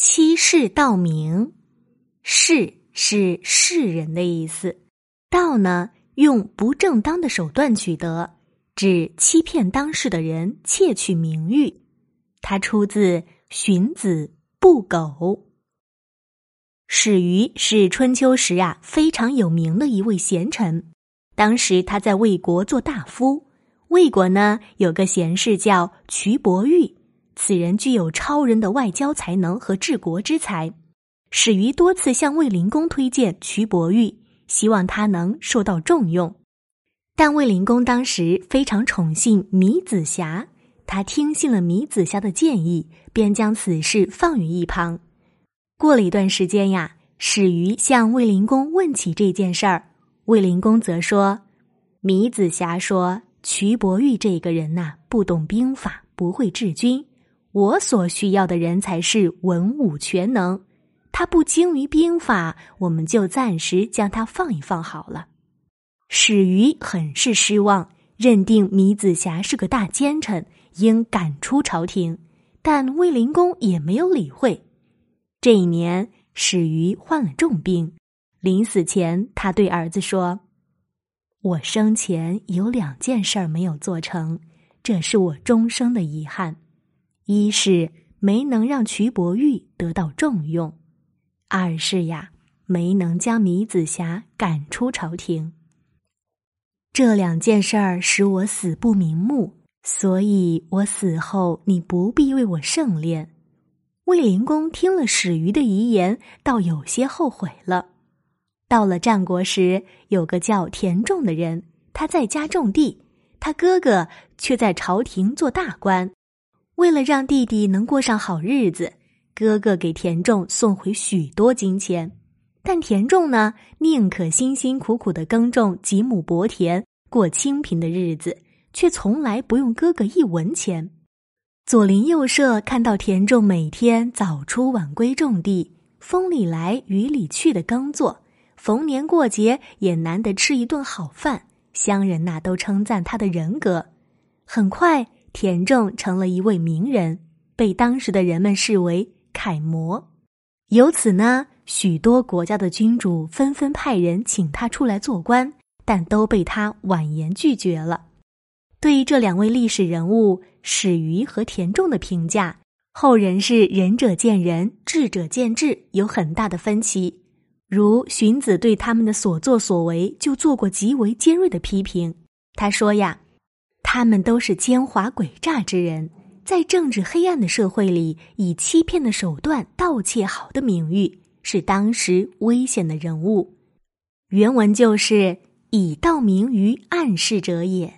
欺世盗名，世是世人的意思，盗呢用不正当的手段取得，指欺骗当事的人窃取名誉。它出自《荀子·不苟》。史鱼是春秋时啊非常有名的一位贤臣，当时他在魏国做大夫。魏国呢有个贤士叫瞿伯玉。此人具有超人的外交才能和治国之才，史于多次向卫灵公推荐瞿伯玉，希望他能受到重用。但卫灵公当时非常宠信米子瑕，他听信了米子瑕的建议，便将此事放于一旁。过了一段时间呀，史于向卫灵公问起这件事儿，卫灵公则说：“米子瑕说瞿伯玉这个人呐，不懂兵法，不会治军。”我所需要的人才是文武全能，他不精于兵法，我们就暂时将他放一放好了。史瑜很是失望，认定米子瑕是个大奸臣，应赶出朝廷。但卫灵公也没有理会。这一年，史瑜患了重病，临死前，他对儿子说：“我生前有两件事儿没有做成，这是我终生的遗憾。”一是没能让瞿伯玉得到重用，二是呀没能将米子瑕赶出朝廷。这两件事儿使我死不瞑目，所以我死后你不必为我盛殓。卫灵公听了史鱼的遗言，倒有些后悔了。到了战国时，有个叫田仲的人，他在家种地，他哥哥却在朝廷做大官。为了让弟弟能过上好日子，哥哥给田仲送回许多金钱，但田仲呢，宁可辛辛苦苦的耕种几亩薄田，过清贫的日子，却从来不用哥哥一文钱。左邻右舍看到田仲每天早出晚归种地，风里来雨里去的耕作，逢年过节也难得吃一顿好饭，乡人呐都称赞他的人格。很快。田仲成了一位名人，被当时的人们视为楷模。由此呢，许多国家的君主纷纷派人请他出来做官，但都被他婉言拒绝了。对于这两位历史人物史瑜和田仲的评价，后人是仁者见仁，智者见智，有很大的分歧。如荀子对他们的所作所为就做过极为尖锐的批评。他说呀。他们都是奸猾诡诈之人，在政治黑暗的社会里，以欺骗的手段盗窃好的名誉，是当时危险的人物。原文就是“以盗名于暗示者也”。